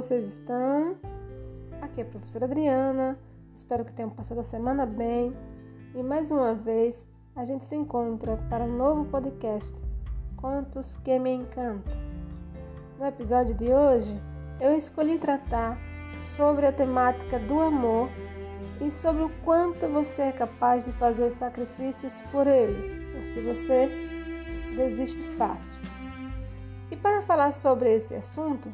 vocês estão? Aqui é a professora Adriana. Espero que tenham passado a semana bem. E mais uma vez a gente se encontra para um novo podcast Contos que me encantam. No episódio de hoje, eu escolhi tratar sobre a temática do amor e sobre o quanto você é capaz de fazer sacrifícios por ele, ou se você desiste fácil. E para falar sobre esse assunto,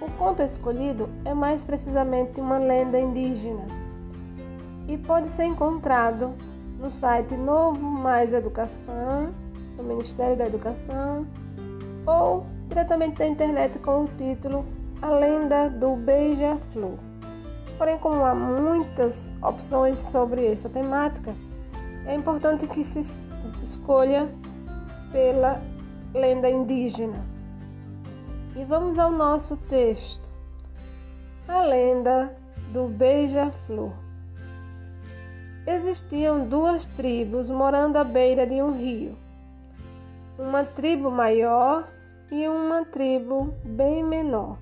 o conto escolhido é mais precisamente uma lenda indígena e pode ser encontrado no site Novo Mais Educação, do Ministério da Educação, ou diretamente da internet com o título A Lenda do Beija-Flor. Porém, como há muitas opções sobre essa temática, é importante que se escolha pela lenda indígena. E vamos ao nosso texto. A lenda do beija-flor. Existiam duas tribos morando à beira de um rio. Uma tribo maior e uma tribo bem menor.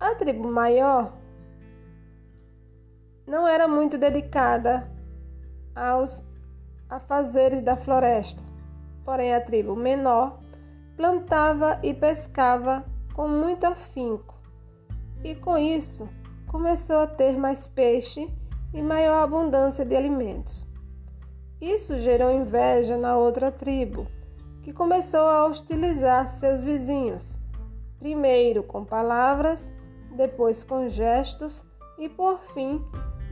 A tribo maior não era muito dedicada aos afazeres da floresta, porém a tribo menor plantava e pescava com muito afinco, e com isso começou a ter mais peixe e maior abundância de alimentos. Isso gerou inveja na outra tribo, que começou a hostilizar seus vizinhos, primeiro com palavras, depois com gestos e, por fim,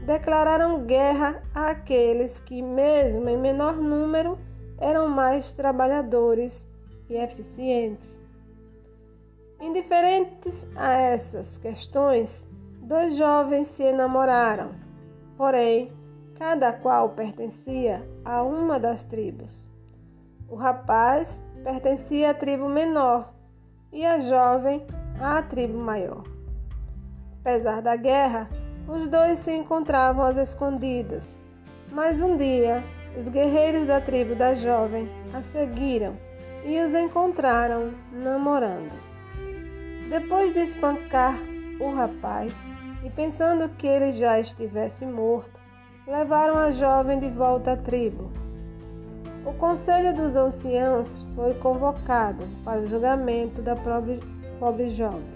declararam guerra àqueles que, mesmo em menor número, eram mais trabalhadores e eficientes. Indiferentes a essas questões, dois jovens se enamoraram, porém, cada qual pertencia a uma das tribos. O rapaz pertencia à tribo menor e a jovem à tribo maior. Apesar da guerra, os dois se encontravam às escondidas, mas um dia os guerreiros da tribo da jovem a seguiram e os encontraram namorando. Depois de espancar o rapaz e pensando que ele já estivesse morto, levaram a jovem de volta à tribo. O conselho dos anciãos foi convocado para o julgamento da pobre, pobre jovem.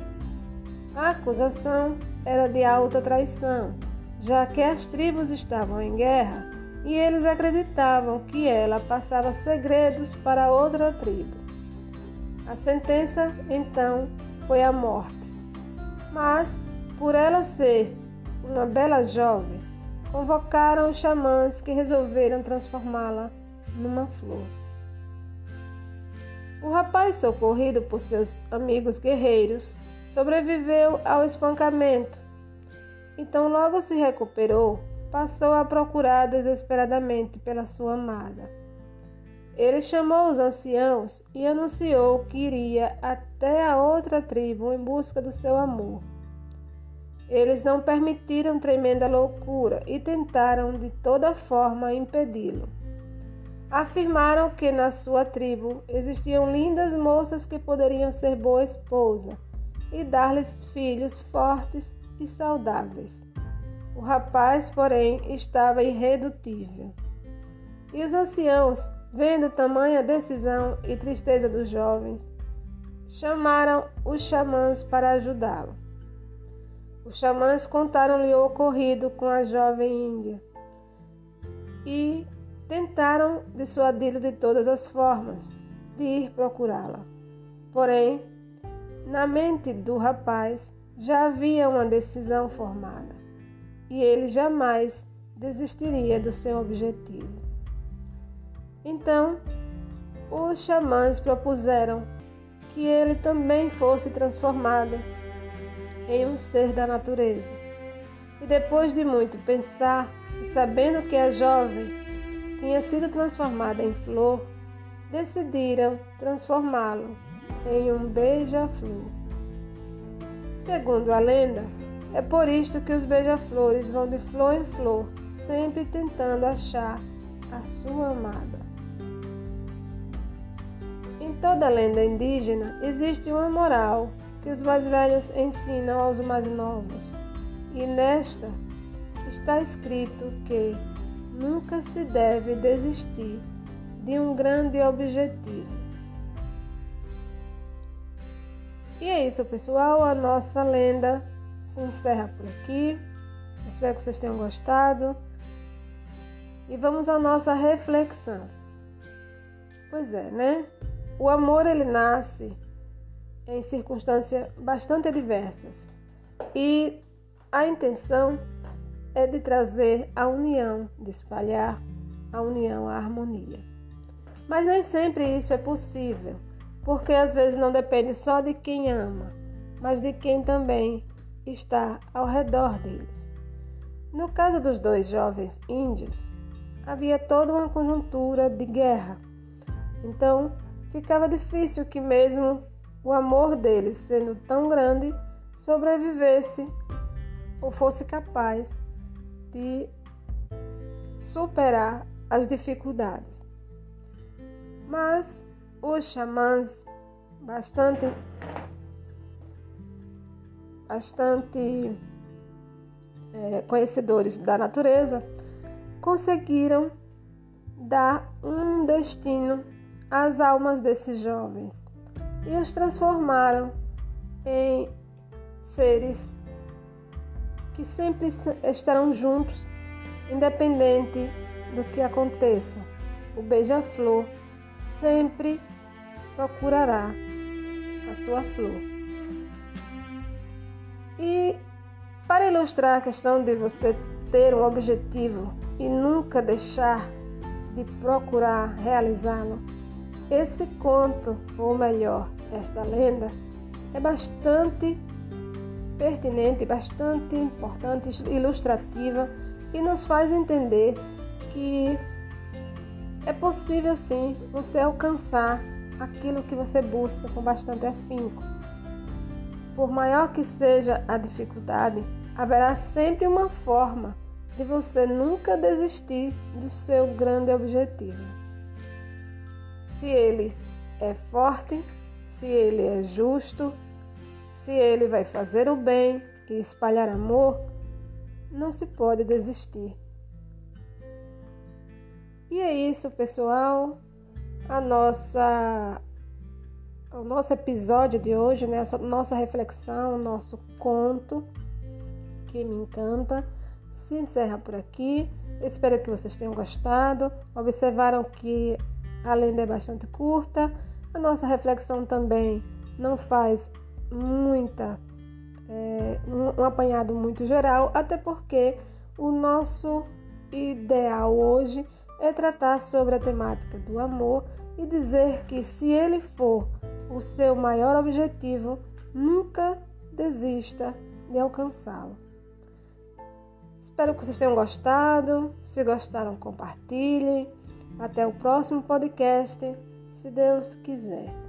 A acusação era de alta traição, já que as tribos estavam em guerra e eles acreditavam que ela passava segredos para outra tribo. A sentença, então, foi a morte. Mas, por ela ser uma bela jovem, convocaram os xamãs que resolveram transformá-la numa flor. O rapaz, socorrido por seus amigos guerreiros, sobreviveu ao espancamento. Então, logo se recuperou passou a procurar desesperadamente pela sua amada. Ele chamou os anciãos e anunciou que iria até a outra tribo em busca do seu amor. Eles não permitiram tremenda loucura e tentaram de toda forma impedi-lo. Afirmaram que na sua tribo existiam lindas moças que poderiam ser boa esposa e dar-lhes filhos fortes e saudáveis. O rapaz, porém, estava irredutível. E os anciãos, vendo tamanha decisão e tristeza dos jovens, chamaram os xamãs para ajudá-lo. Os xamãs contaram-lhe o ocorrido com a jovem índia e tentaram dissuadi-lo de todas as formas de ir procurá-la. Porém, na mente do rapaz já havia uma decisão formada e ele jamais desistiria do seu objetivo. Então, os xamãs propuseram que ele também fosse transformado em um ser da natureza. E depois de muito pensar, e sabendo que a jovem tinha sido transformada em flor, decidiram transformá-lo em um beija-flor. Segundo a lenda, é por isto que os beija-flores vão de flor em flor, sempre tentando achar a sua amada. Em toda lenda indígena existe uma moral que os mais velhos ensinam aos mais novos. E nesta está escrito que nunca se deve desistir de um grande objetivo. E é isso, pessoal. A nossa lenda se encerra por aqui. Espero que vocês tenham gostado. E vamos à nossa reflexão. Pois é, né? O amor ele nasce em circunstâncias bastante diversas. E a intenção é de trazer a união, de espalhar a união, a harmonia. Mas nem sempre isso é possível, porque às vezes não depende só de quem ama, mas de quem também está ao redor deles. No caso dos dois jovens índios, havia toda uma conjuntura de guerra. Então, ficava difícil que mesmo o amor deles, sendo tão grande, sobrevivesse ou fosse capaz de superar as dificuldades. Mas os xamãs, bastante, bastante é, conhecedores da natureza, conseguiram dar um destino às almas desses jovens e os transformaram em seres que sempre estarão juntos, independente do que aconteça. O beija-flor sempre procurará a sua flor. E para ilustrar a questão de você ter um objetivo e nunca deixar de procurar realizá-lo, esse conto, ou melhor, esta lenda, é bastante pertinente, bastante importante, ilustrativa e nos faz entender que é possível sim você alcançar aquilo que você busca com bastante afinco. Por maior que seja a dificuldade, haverá sempre uma forma de você nunca desistir do seu grande objetivo. Se ele é forte, se ele é justo, se ele vai fazer o bem e espalhar amor, não se pode desistir. E é isso, pessoal. A nossa o nosso episódio de hoje, né, nossa reflexão, nosso conto que me encanta, se encerra por aqui. Espero que vocês tenham gostado. Observaram que a lenda é bastante curta. A nossa reflexão também não faz muita, é, um, um apanhado muito geral, até porque o nosso ideal hoje é tratar sobre a temática do amor e dizer que se ele for o seu maior objetivo, nunca desista de alcançá-lo. Espero que vocês tenham gostado. Se gostaram, compartilhem. Até o próximo podcast, se Deus quiser.